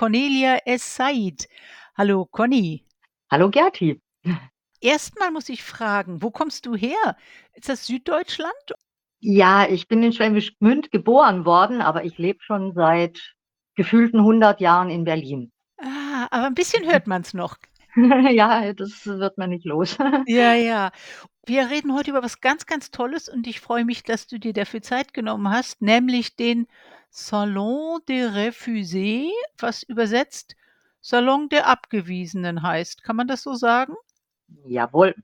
Cornelia S. Said. Hallo Conny. Hallo Gerti. Erstmal muss ich fragen, wo kommst du her? Ist das Süddeutschland? Ja, ich bin in Schwäbisch Gmünd geboren worden, aber ich lebe schon seit gefühlten 100 Jahren in Berlin. Ah, aber ein bisschen hört man es noch. Ja, das wird man nicht los. Ja, ja. Wir reden heute über was ganz, ganz Tolles und ich freue mich, dass du dir dafür Zeit genommen hast, nämlich den Salon des Refusés, was übersetzt Salon der Abgewiesenen heißt. Kann man das so sagen? Jawohl.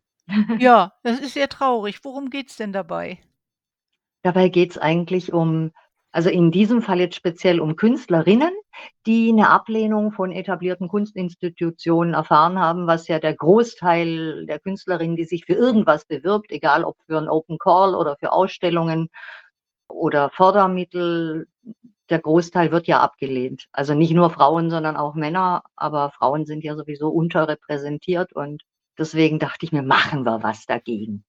Ja, das ist sehr traurig. Worum geht's denn dabei? Dabei geht's eigentlich um also in diesem Fall jetzt speziell um Künstlerinnen, die eine Ablehnung von etablierten Kunstinstitutionen erfahren haben, was ja der Großteil der Künstlerinnen, die sich für irgendwas bewirbt, egal ob für ein Open Call oder für Ausstellungen oder Fördermittel, der Großteil wird ja abgelehnt. Also nicht nur Frauen, sondern auch Männer, aber Frauen sind ja sowieso unterrepräsentiert und deswegen dachte ich mir, machen wir was dagegen.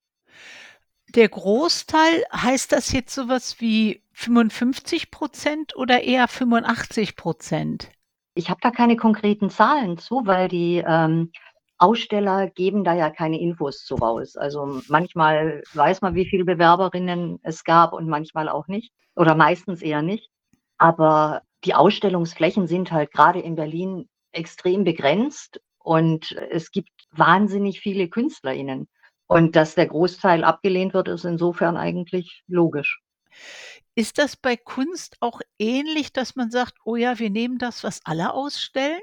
Der Großteil, heißt das jetzt sowas wie 55% oder eher 85% Ich habe da keine konkreten Zahlen zu, weil die ähm, Aussteller geben da ja keine Infos zu raus. Also manchmal weiß man, wie viele Bewerberinnen es gab und manchmal auch nicht oder meistens eher nicht. Aber die Ausstellungsflächen sind halt gerade in Berlin extrem begrenzt und es gibt wahnsinnig viele KünstlerInnen. Und dass der Großteil abgelehnt wird, ist insofern eigentlich logisch. Ist das bei Kunst auch ähnlich, dass man sagt: „Oh ja, wir nehmen das, was alle ausstellen?“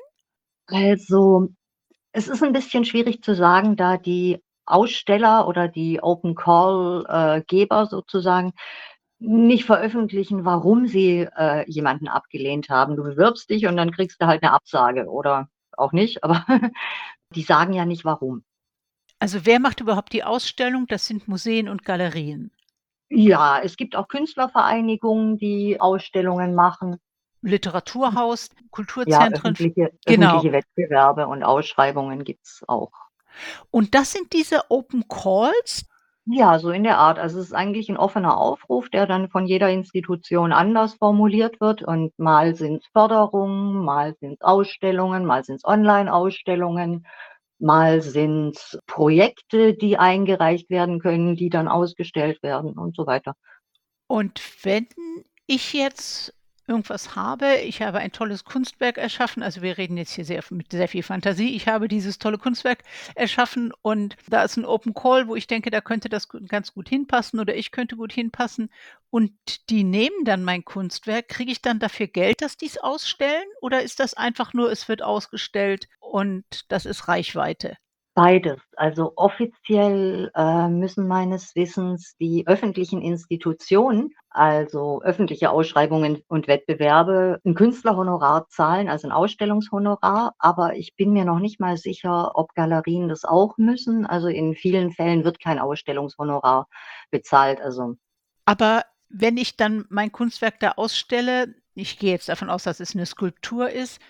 Also, es ist ein bisschen schwierig zu sagen, da die Aussteller oder die Open Call, äh, Geber sozusagen nicht veröffentlichen, warum sie, äh, jemanden abgelehnt haben. Du bewirbst dich und dann kriegst du halt eine Absage oder auch nicht, aber die sagen ja nicht warum. Also, wer macht überhaupt die Ausstellung? Das sind Museen und Galerien. Ja, es gibt auch Künstlervereinigungen, die Ausstellungen machen. Literaturhaus, Ja, Kulturzentren. öffentliche Genau. öffentliche Wettbewerbe und Ausschreibungen gibt's auch. Und das sind diese Open Calls? Ja, so in der Art. Also, es ist eigentlich ein offener Aufruf, der dann von jeder Institution anders formuliert wird und mal sind's Förderungen, mal sind's Ausstellungen, mal sind's Online-Ausstellungen, mal sind's Projekte, die eingereicht werden können, die dann ausgestellt werden und so weiter. Und wenn ich jetzt irgendwas habe ich habe ein tolles Kunstwerk erschaffen, also wir reden jetzt hier sehr mit sehr viel Fantasie. Ich habe dieses tolle Kunstwerk erschaffen und da ist ein Open Call, wo ich denke, da könnte das ganz gut hinpassen oder ich könnte gut hinpassen und die nehmen dann mein Kunstwerk. Kriege ich dann dafür Geld, dass die's ausstellen oder ist das einfach nur, es wird ausgestellt und das ist Reichweite? Beides. Also offiziell äh, müssen meines Wissens die öffentlichen Institutionen, also öffentliche Ausschreibungen und Wettbewerbe, ein Künstlerhonorar zahlen, also ein Ausstellungshonorar. Aber ich bin mir noch nicht mal sicher, ob Galerien das auch müssen. Also in vielen Fällen wird kein Ausstellungshonorar bezahlt. Also Aber wenn ich dann mein Kunstwerk da ausstelle, ich gehe jetzt davon aus, dass es eine Skulptur ist,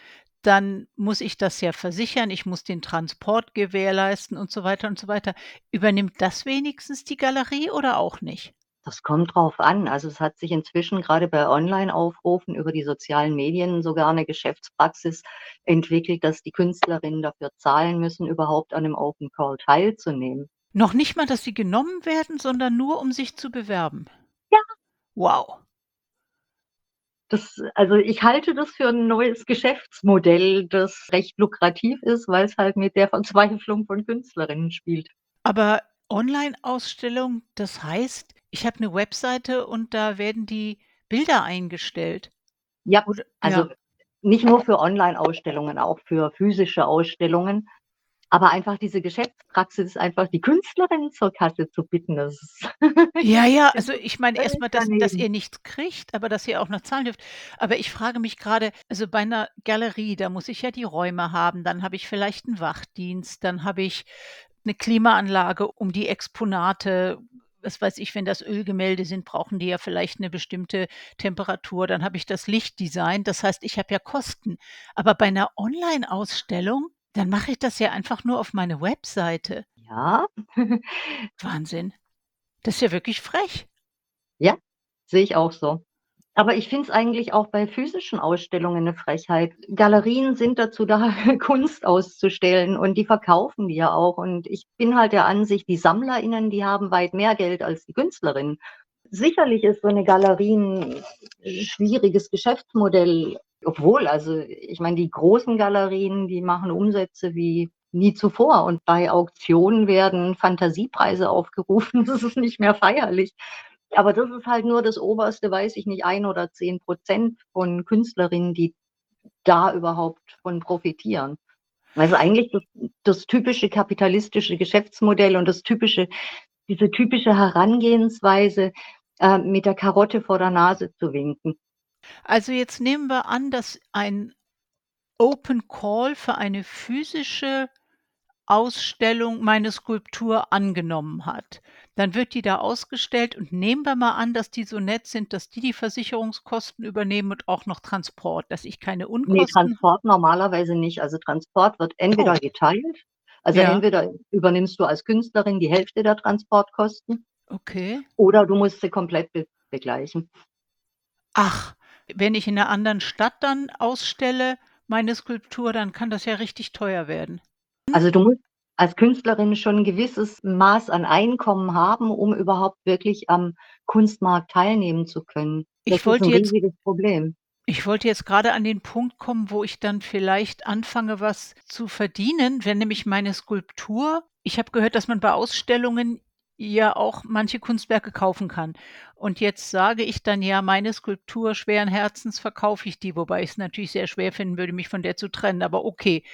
dann muss ich das ja versichern, ich muss den Transport gewährleisten und so weiter und so weiter. Übernimmt das wenigstens die Galerie oder auch nicht? Das kommt drauf an. Also, es hat sich inzwischen gerade bei Online-Aufrufen über die sozialen Medien sogar eine Geschäftspraxis entwickelt, dass die Künstlerinnen dafür zahlen müssen, überhaupt an 'nem Open Call teilzunehmen. Noch nicht mal, dass sie genommen werden, sondern nur, um sich zu bewerben? Ja. Wow. Das also, ich halte das für 'n neues Geschäftsmodell, das recht lukrativ ist, weil's halt mit der Verzweiflung von Künstlerinnen spielt. Aber Online-Ausstellung, das heißt, ich habe 'ne Webseite und da werden die Bilder eingestellt? Ja, Oder also, ja. nicht nur für Online-Ausstellungen, auch für physische Ausstellungen. Aber einfach diese Geschäftspraxis, einfach die Künstlerinnen zur Kasse zu bitten, das ist Ja, ja, also, ich meine erst völlig mal, dass dass ihr nichts kriegt, aber dass ihr auch noch zahlen dürft. Aber ich frage mich grade, also, bei 'ner Galerie, da muss ich ja die Räume haben, dann habe ich vielleicht 'n Wachdienst, dann habe ich 'ne Klimaanlage um die Exponate. Was weiß ich, wenn das Ölgemälde sind, brauchen die ja vielleicht 'ne bestimmte Temperatur. Dann habe ich das Lichtdesign. Das heißt, ich habe ja Kosten. Aber bei 'ner Online-Ausstellung, dann mache ich das ja einfach nur auf meine Webseite. Ja. Wahnsinn. Das ist ja wirklich frech. Ja, sehe ich auch so. Aber ich finde es eigentlich auch bei physischen Ausstellungen 'ne Frechheit. Galerien sind dazu da, Kunst auszustellen und die verkaufen die ja auch. Und ich bin halt der Ansicht, die SammlerInnen, die haben weit mehr Geld als die Künstlerinnen. Sicherlich ist so 'ne Galerie 'n schwieriges Geschäftsmodell, obwohl also, ich meine, die großen Galerien, die machen Umsätze wie nie zuvor und bei Auktionen werden Fantasiepreise aufgerufen. Das ist nicht mehr feierlich. Aber das ist halt nur das oberste, weiß ich nicht, 1 oder 10% von Künstlerinnen, die da überhaupt von profitieren. Also, eigentlich das das typische kapitalistische Geschäftsmodell und das typische diese typische Herangehensweise, äh, mit der Karotte vor der Nase zu winken. Also, jetzt nehmen wir an, dass ein Open Call für eine physische Ausstellung meine Skulptur angenommen hat. Dann wird die da ausgestellt und nehmen wir mal an, dass die so nett sind, dass die die Versicherungskosten übernehmen und auch noch Transport, dass ich keine Ne, Unkosten Transport normalerweise nicht. Also, Transport wird entweder Oh. geteilt, also, Ja. entweder übernimmst du als Künstlerin die Hälfte der Transportkosten Okay. oder du musst sie komplett be begleichen. Ach, wenn ich in 'ner anderen Stadt dann ausstelle, meine Skulptur, dann kann das ja richtig teuer werden. Also, du musst als Künstlerin schon 'n gewisses Maß an Einkommen haben, um überhaupt wirklich am Kunstmarkt teilnehmen zu können. Das Ich ist 'n wollte jetzt riesiges Problem. ich wollte jetzt grade an den Punkt kommen, wo ich dann vielleicht anfange, was zu verdienen, wenn nämlich meine Skulptur ich habe gehört, dass man bei Ausstellungen ja auch manche Kunstwerke kaufen kann. Und jetzt sage ich dann: „Ja, meine Skulptur schweren Herzens verkaufe ich die“, wobei ich's natürlich sehr schwer finden würde, mich von der zu trennen, aber okay.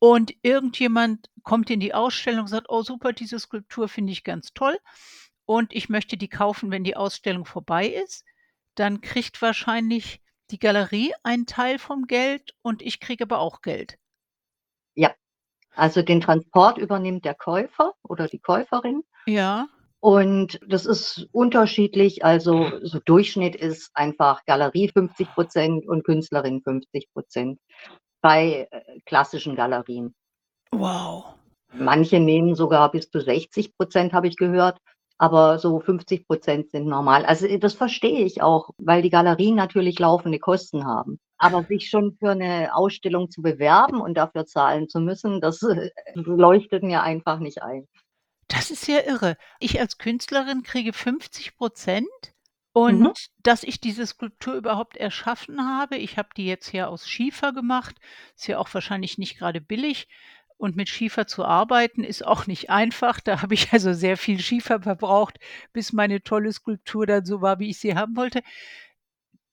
Und irgendjemand kommt in die Ausstellung und sagt: „Oh super, diese Skulptur finde ich ganz toll und ich möchte die kaufen, wenn die Ausstellung vorbei ist.“ Dann kriegt wahrscheinlich die Galerie einen Teil vom Geld und ich kriege aber auch Geld. Ja. Also, den Transport übernimmt der Käufer oder die Käuferin. Ja. Und das ist unterschiedlich. Also, so Durchschnitt ist einfach Galerie 50% und Künstlerin 50% bei, äh, klassischen Galerien. Wow. Manche nehmen sogar bis zu 60% habe ich gehört, aber so 50% sind normal. Also, das verstehe ich auch, weil die Galerien natürlich laufende Kosten haben. Aber sich schon für 'ne Ausstellung zu bewerben und dafür zahlen zu müssen, das, äh, leuchtet mir einfach nicht ein. Das ist ja irre. Ich als Künstlerin kriege 50% und Mhm. dass ich diese Skulptur überhaupt erschaffen habe ich habe die jetzt hier aus Schiefer gemacht, ist ja auch wahrscheinlich nicht grade billig und mit Schiefer zu arbeiten ist auch nicht einfach. Da habe ich also sehr viel Schiefer verbraucht, bis meine tolle Skulptur dann so war, wie ich sie haben wollte.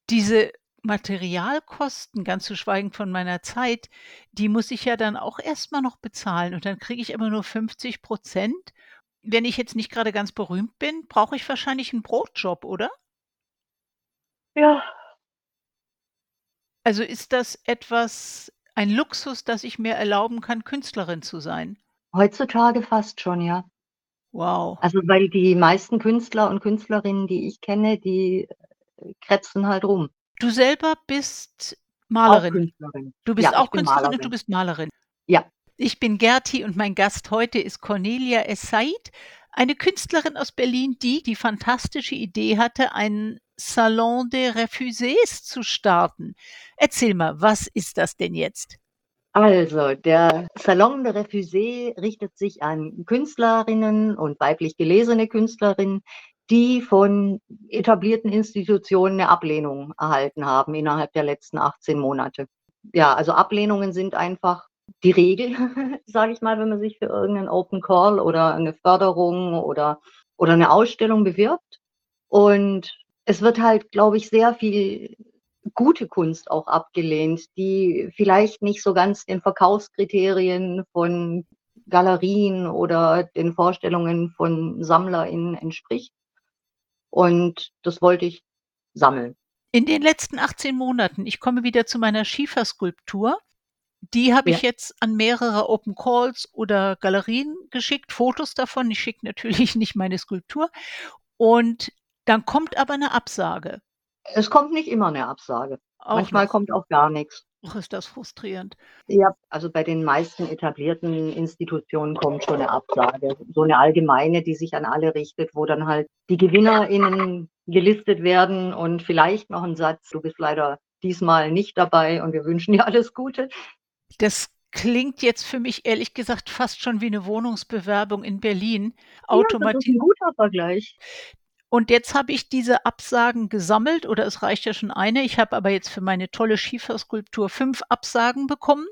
Diese Materialkosten, ganz zu schweigen von meiner Zeit, die muss ich ja dann auch erst mal noch bezahlen und dann kriege ich aber nur 50% Wenn ich jetzt nicht grade ganz berühmt bin, brauche ich wahrscheinlich 'n Brotjob, oder? Ja. Also, ist das etwas ein Luxus, dass ich mir erlauben kann, Künstlerin zu sein? Heutzutage fast schon, ja. Wow. Also, weil die meisten Künstler und Künstlerinnen, die ich kenne, die, äh, krebsen halt rum. Du selber bist Malerin. Künstlerin. Du bist Ja, auch Künstlerin und du Malerin. bist Malerin. Ja. Ich bin Gerti und mein Gast heute ist Cornelia Es-Said, eine Künstlerin aus Berlin, die die fantastische Idee hatte, einen Salon des Refusés zu starten. Erzähl mal, was ist das denn jetzt? Also, der Salon des Refusés richtet sich an Künstlerinnen und weiblich gelesene Künstlerinnen, die von etablierten Institutionen 'ne Ablehnung erhalten haben innerhalb der letzten 18 Monate. Ja, also, Ablehnungen sind einfach die Regel, sage ich mal, wenn man sich für irgend 'nen Open Call oder 'ne Förderung oder oder 'ne Ausstellung bewirbt. Und es wird halt, glaube ich, sehr viel gute Kunst auch abgelehnt, die vielleicht nicht so ganz den Verkaufskriterien von Galerien oder den Vorstellungen von SammlerInnen entspricht. Und das wollte ich sammeln. In den letzten 18 Monaten ich komme wieder zu meiner Schieferskulptur. Die habe Ja. ich jetzt an mehrere Open Calls oder Galerien geschickt, Fotos davon. Ich schicke natürlich nicht meine Skulptur. Und dann kommt aber 'ne Absage. Es kommt nicht immer 'ne Absage. Auch Manchmal noch. kommt auch gar nix. Ach, ist das frustrierend. Ja, also bei den meisten etablierten Institutionen kommt schon eine Absage. So eine allgemeine, die sich an alle richtet, wo dann halt die GewinnerInnen gelistet werden und vielleicht noch ein Satz, du bist leider diesmal nicht dabei und wir wünschen dir alles Gute. Das klingt jetzt für mich ehrlich gesagt fast schon wie eine Wohnungsbewerbung in Berlin. Ja, das ist ein guter Vergleich. Und jetzt habe ich diese Absagen gesammelt oder es reicht ja schon eine. Ich habe aber jetzt für meine tolle Schieferskulptur fünf Absagen bekommen.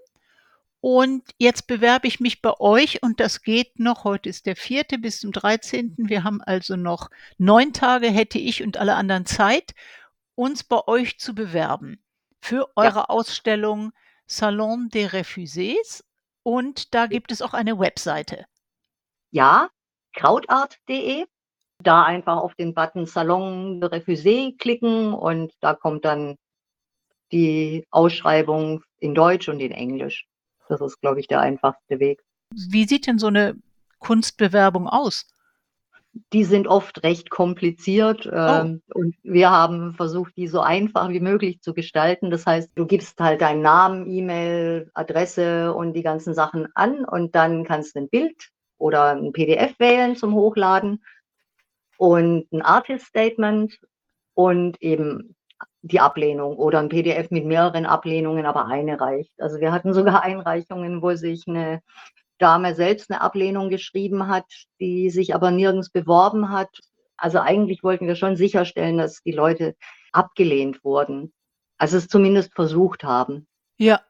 Und jetzt bewerbe ich mich bei euch und das geht noch. Heute ist der vierte bis zum 13. Wir haben also noch neun Tage hätte ich und alle anderen Zeit, uns bei euch zu bewerben für eure ja. Ausstellung Salon des Refusés. Und da gibt es auch eine Webseite. Ja, krautart.de da einfach auf den Button Salon de Refusé klicken und da kommt dann die Ausschreibung in Deutsch und in Englisch. Das ist, glaube ich, der einfachste Weg. Wie sieht denn so eine Kunstbewerbung aus? Die sind oft recht kompliziert oh. ähm, und wir haben versucht, die so einfach wie möglich zu gestalten. Das heißt, du gibst halt deinen Namen, E-Mail, Adresse und die ganzen Sachen an und dann kannst du ein Bild oder ein PDF wählen zum Hochladen und ein Artist Statement und eben die Ablehnung oder ein PDF mit mehreren Ablehnungen, aber eine reicht. Also wir hatten sogar Einreichungen, wo sich eine Dame selbst eine Ablehnung geschrieben hat, die sich aber nirgends beworben hat. Also eigentlich wollten wir schon sicherstellen, dass die Leute abgelehnt wurden. Also es zumindest versucht haben. Ja.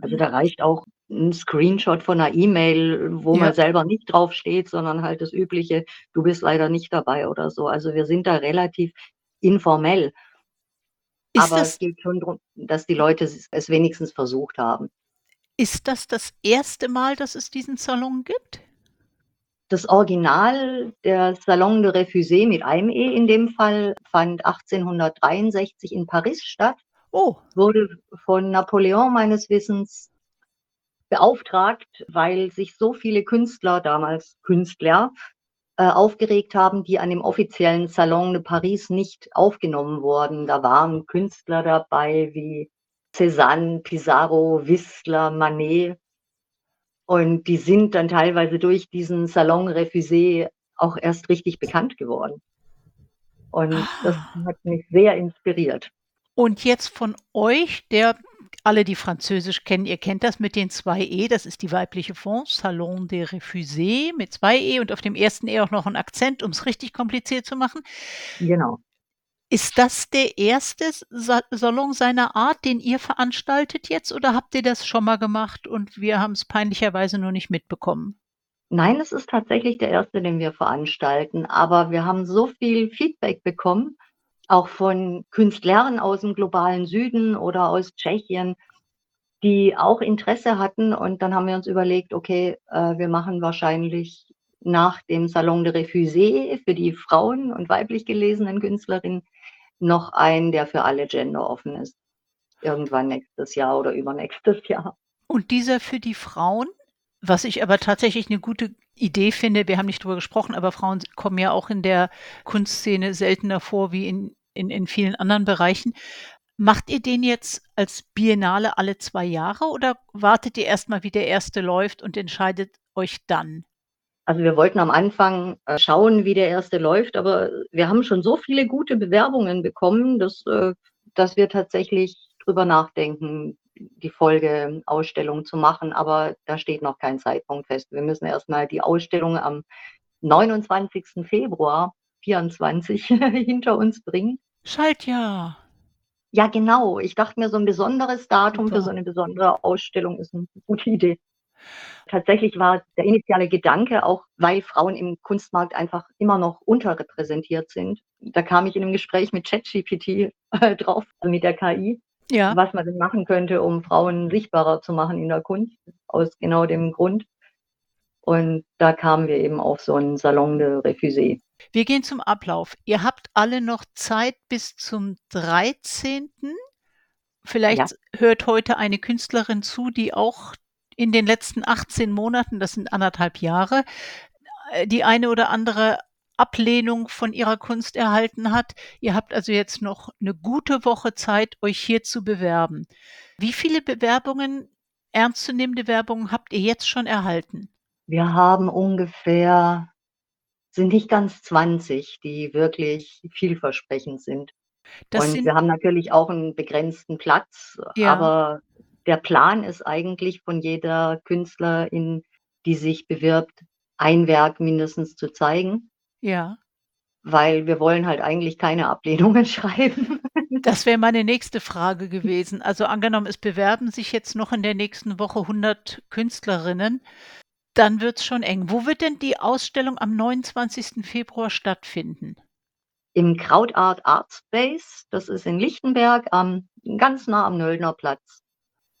Also da reicht auch ein Screenshot von einer E-Mail, wo ja. man selber nicht drauf steht, sondern halt das übliche, du bist leider nicht dabei oder so. Also wir sind da relativ informell. Ist Aber es geht schon darum, dass die Leute es wenigstens versucht haben. Ist das das erste Mal, dass es diesen Salon gibt? Das Original, der Salon de Refusé mit einem E in dem Fall, fand 1863 in Paris statt. Oh. Wurde von Napoleon meines Wissens beauftragt, weil sich so viele Künstler, damals Künstler, äh, aufgeregt haben, die an dem offiziellen Salon de Paris nicht aufgenommen wurden. Da waren Künstler dabei wie Cézanne, Pissarro, Whistler, Manet. Und die sind dann teilweise durch diesen Salon Refusé auch erst richtig bekannt geworden. Und ah. das hat mich sehr inspiriert. Und jetzt von euch, der alle, die Französisch kennen, ihr kennt das mit den zwei E, das ist die weibliche Form, Salon des Refusés mit zwei E und auf dem ersten E auch noch ein Akzent, um es richtig kompliziert zu machen. Genau. Ist das der erste Salon seiner Art, den ihr veranstaltet jetzt oder habt ihr das schon mal gemacht und wir haben es peinlicherweise nur nicht mitbekommen? Nein, es ist tatsächlich der erste, den wir veranstalten, aber wir haben so viel Feedback bekommen, auch von Künstlern aus dem globalen Süden oder aus Tschechien, die auch Interesse hatten. Und dann haben wir uns überlegt, okay, äh, wir machen wahrscheinlich nach dem Salon de Refusé für die Frauen und weiblich gelesenen Künstlerinnen noch einen, der für alle Gender offen ist. Irgendwann nächstes Jahr oder übernächstes Jahr. Und dieser für die Frauen, was ich aber tatsächlich eine gute Idee finde, wir haben nicht drüber gesprochen, aber Frauen kommen ja auch in der Kunstszene seltener vor wie in, in, in vielen anderen Bereichen. Macht ihr den jetzt als Biennale alle zwei Jahre oder wartet ihr erstmal, wie der erste läuft und entscheidet euch dann? Also wir wollten am Anfang äh, schauen, wie der erste läuft, aber wir haben schon so viele gute Bewerbungen bekommen, dass, äh, dass wir tatsächlich drüber nachdenken, die Folgeausstellung zu machen, aber da steht noch kein Zeitpunkt fest. Wir müssen erstmal die Ausstellung am 29. Februar 24 hinter uns bringen. Schaltjahr. Ja, genau. Ich dachte mir, so ein besonderes Datum Super. für so eine besondere Ausstellung ist eine gute Idee. Tatsächlich war der initiale Gedanke auch, weil Frauen im Kunstmarkt einfach immer noch unterrepräsentiert sind. Da kam ich in einem Gespräch mit ChatGPT äh, drauf, also mit der KI, ja. was man denn machen könnte, um Frauen sichtbarer zu machen in der Kunst, aus genau dem Grund. Und da kamen wir eben auf so einen Salon de Refusé. Wir gehen zum Ablauf. Ihr habt alle noch Zeit bis zum 13. Vielleicht ja. hört heute eine Künstlerin zu, die auch in den letzten 18 Monaten, das sind anderthalb Jahre, äh, die eine oder andere Ablehnung von ihrer Kunst erhalten hat. Ihr habt also jetzt noch eine gute Woche Zeit, euch hier zu bewerben. Wie viele Bewerbungen, ernstzunehmende Bewerbungen habt ihr jetzt schon erhalten? Wir haben ungefähr sind nicht ganz 20, die wirklich vielversprechend sind. Das Und sind wir haben natürlich auch einen begrenzten Platz, Ja. aber der Plan ist eigentlich von jeder Künstlerin, die sich bewirbt, ein Werk mindestens zu zeigen. Ja. Weil wir wollen halt eigentlich keine Ablehnungen schreiben. Das wäre meine nächste Frage gewesen. Also angenommen, es bewerben sich jetzt noch in der nächsten Woche 100 Künstlerinnen, dann wird's schon eng. Wo wird denn die Ausstellung am 29. Februar stattfinden? Im Krautart Art Space, das ist in Lichtenberg, am ganz nah am Nöldner Platz.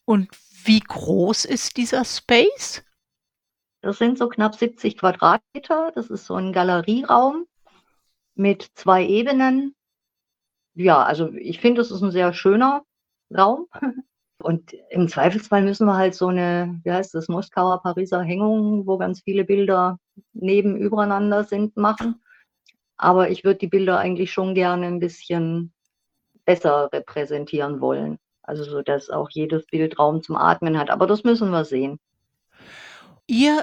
Und wie groß ist dieser Space? Das sind so knapp 70 Quadratmeter. Das ist so ein Galerieraum mit 2 Ebenen. Ja, also ich finde, das ist ein sehr schöner Raum. Und im Zweifelsfall müssen wir halt so eine, wie heißt das, Moskauer Pariser Hängung, wo ganz viele Bilder neben übereinander sind, machen. Aber ich würde die Bilder eigentlich schon gerne ein bisschen besser repräsentieren wollen. Also so, dass auch jedes Bild Raum zum Atmen hat. Aber das müssen wir sehen. Ihr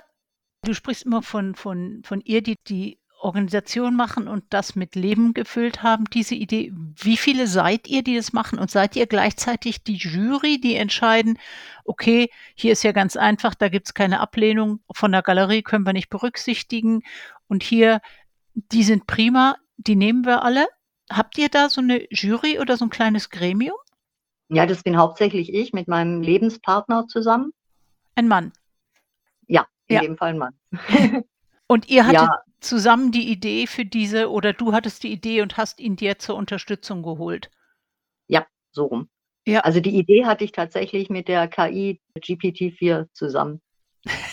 du sprichst immer von von von ihr, die die Organisation machen und das mit Leben gefüllt haben, diese Idee. Wie viele seid ihr, die das machen? Und seid ihr gleichzeitig die Jury, die entscheiden: „Okay, hier ist ja ganz einfach, da gibt's keine Ablehnung, von der Galerie können wir nicht berücksichtigen und hier, die sind prima, die nehmen wir alle.“ Habt ihr da so 'ne Jury oder so 'n kleines Gremium? Ja, das bin hauptsächlich ich mit meinem Lebenspartner zusammen. Ein Mann? Ja, in Ja. dem Fall 'n Mann. Und ihr hattet Ja. Zusammen die Idee für diese oder du hattest die Idee und hast ihn dir zur Unterstützung geholt? Ja, so rum. Ja. Also, die Idee hatte ich tatsächlich mit der KI GPT-4 zusammen.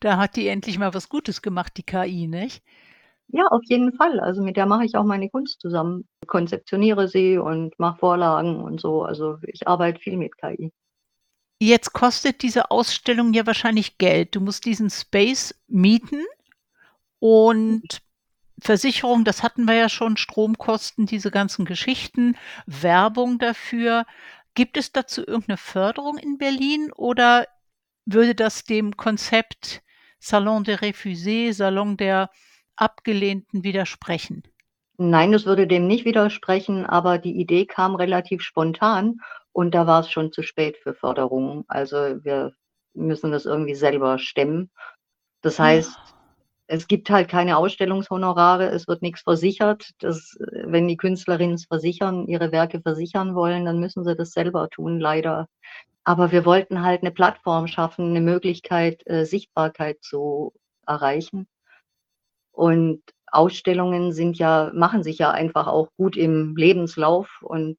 Da hat die endlich mal was Gutes gemacht, die KI, nicht? Ja, auf jeden Fall. Also, mit der mache ich auch meine Kunst zusammen, konzeptioniere sie und mache Vorlagen und so. Also, ich arbeite viel mit KI. Jetzt kostet diese Ausstellung ja wahrscheinlich Geld. Du musst diesen Space mieten und Versicherung, das hatten wir ja schon, Stromkosten, diese ganzen Geschichten, Werbung dafür. Gibt es dazu irgend 'ne Förderung in Berlin oder würde das dem Konzept Salon des Refusés, Salon der Abgelehnten widersprechen? Nein, das würde dem nicht widersprechen, aber die Idee kam relativ spontan und da war's schon zu spät für Förderung. Also, wir müssen das irgendwie selber stemmen. Das heißt, es gibt halt keine Ausstellungshonorare, es wird nix versichert. Das wenn die Künstlerinnen's versichern ihre Werke versichern wollen, dann müssen sie das selber tun, leider. Aber wir wollten halt 'ne Plattform schaffen, 'ne Möglichkeit, äh, Sichtbarkeit zu erreichen. Und Ausstellungen sind ja machen sich ja einfach auch gut im Lebenslauf und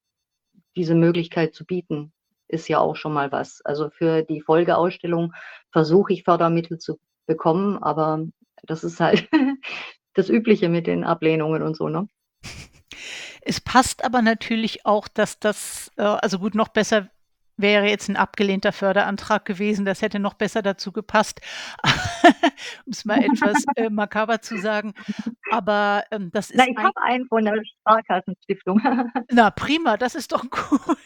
diese Möglichkeit zu bieten, ist ja auch schon mal was. Also, für die Folgeausstellung versuche ich Fördermittel zu bekommen, aber das ist halt das Übliche mit den Ablehnungen und so, ne? Es passt aber natürlich auch, dass das äh, also gut, noch besser wäre jetzt 'n abgelehnter Förderantrag gewesen, das hätte noch besser dazu gepasst, um's mal etwas, äh, makaber zu sagen. Aber, ähm, das Na, ist ich ein habe einen von der Sparkassenstiftung. Na prima, das ist doch cool.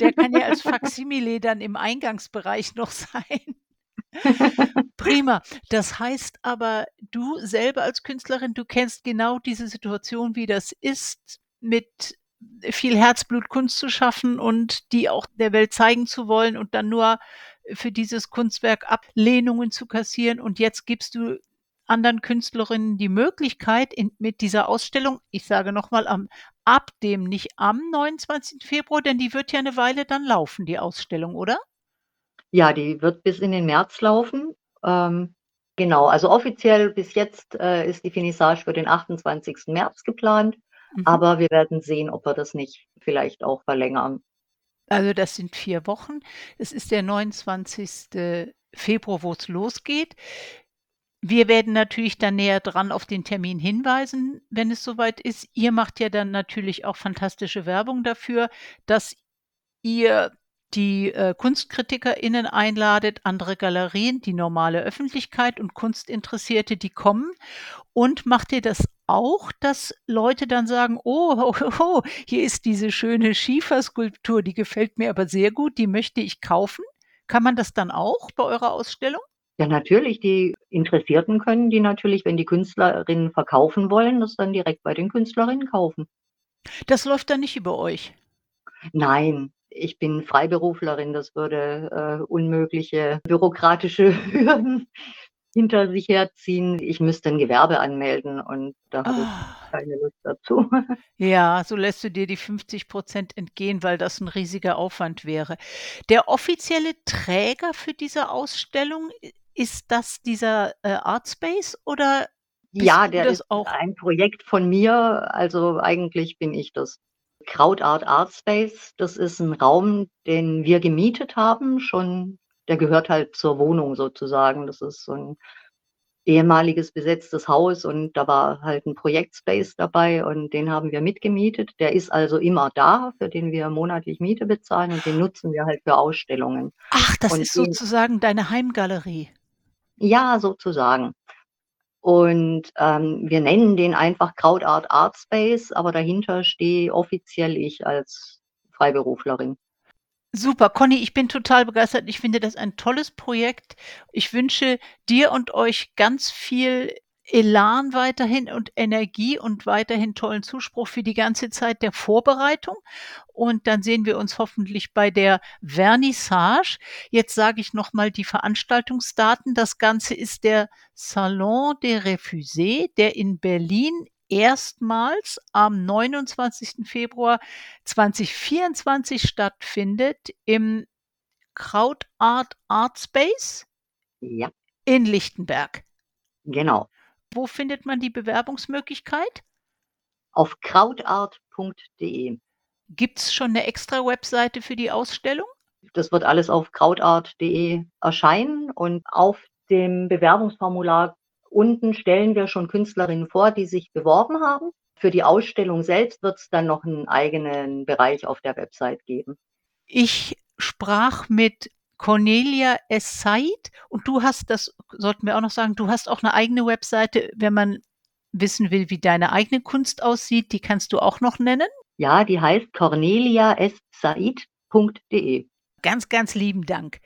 Der kann ja als Faksimile dann im Eingangsbereich noch sein. Prima. Das heißt aber, du selber als Künstlerin, du kennst genau diese Situation, wie das ist, mit viel Herzblut Kunst zu schaffen und die auch der Welt zeigen zu wollen und dann nur für dieses Kunstwerk Ablehnungen zu kassieren. Und jetzt gibst du anderen Künstlerinnen die Möglichkeit in mit dieser Ausstellung ich sage noch mal, am ab dem nicht am 29. Februar, denn die wird ja 'ne Weile dann laufen, die Ausstellung, oder? Ja, die wird bis in den März laufen. Ähm, genau, also offiziell bis jetzt, äh, ist die Vernissage für den 28. März geplant, Mhm. aber wir werden sehen, ob wir das nicht vielleicht auch verlängern. Also, das sind 4 Wochen. Es ist der 29. Februar, wo's losgeht. Wir werden natürlich dann näher dran auf den Termin hinweisen, wenn es soweit ist. Ihr macht ja dann natürlich auch fantastische Werbung dafür, dass ihr die, äh, KunstkritikerInnen einladet, andere Galerien, die normale Öffentlichkeit und Kunstinteressierte, die kommen? Und macht ihr das auch, dass Leute dann sagen: „Oh, ho, ho, hier ist diese schöne Schieferskulptur, die gefällt mir aber sehr gut, die möchte ich kaufen?“ Kann man das dann auch bei eurer Ausstellung? Ja, natürlich, die Interessierten können die natürlich, wenn die Künstlerinnen verkaufen wollen, das dann direkt bei den Künstlerinnen kaufen. Das läuft dann nicht über euch? Nein, ich bin Freiberuflerin, das würde, äh, unmögliche bürokratische Hürden hinter sich herziehen. Ich müsste 'n Gewerbe anmelden und da habe ich Ah. keine Lust dazu. Ja, so lässt du dir die 50% entgehen, weil das 'n riesiger Aufwand wäre. Der offizielle Träger für diese Ausstellung, ist das dieser, äh, Artspace oder Ja, der ist das auch? ein Projekt von mir, also eigentlich bin ich das. Krautart Artspace, das ist 'n Raum, den wir gemietet haben schon der gehört halt zur Wohnung sozusagen. Das ist so 'n ehemaliges besetztes Haus und da war halt 'n Projektspace dabei und den haben wir mitgemietet. Der ist also immer da, für den wir monatlich Miete bezahlen und den nutzen wir halt für Ausstellungen. Ach, das Und ist sozusagen deine Heimgalerie. Ja, sozusagen. Und, ähm, wir nennen den einfach Krautart Artspace, aber dahinter stehe offiziell ich als Freiberuflerin. Super, Conny, ich bin total begeistert. Ich finde das ein tolles Projekt. Ich wünsche dir und euch ganz viel Elan weiterhin und Energie und weiterhin tollen Zuspruch für die ganze Zeit der Vorbereitung. Und dann sehen wir uns hoffentlich bei der Vernissage. Jetzt sage ich noch mal die Veranstaltungsdaten. Das Ganze ist der Salon des Refusés, der in Berlin erstmals am 29. Februar 2024 stattfindet im Krautart Artspace Ja. in Lichtenberg. Genau. Wo findet man die Bewerbungsmöglichkeit? Auf krautart.de. Gibt's schon 'ne extra Webseite für die Ausstellung? Das wird alles auf krautart.de erscheinen und auf dem Bewerbungsformular unten stellen wir schon Künstlerinnen vor, die sich beworben haben. Für die Ausstellung selbst wird's dann noch 'n eigenen Bereich auf der Website geben. Ich sprach mit Cornelia Es Said und du hast das sollten wir auch noch sagen, du hast auch 'ne eigene Webseite, wenn man wissen will, wie deine eigene Kunst aussieht, die kannst du auch noch nennen? Ja, die heißt corneliaessaid.de. Ganz, ganz lieben Dank.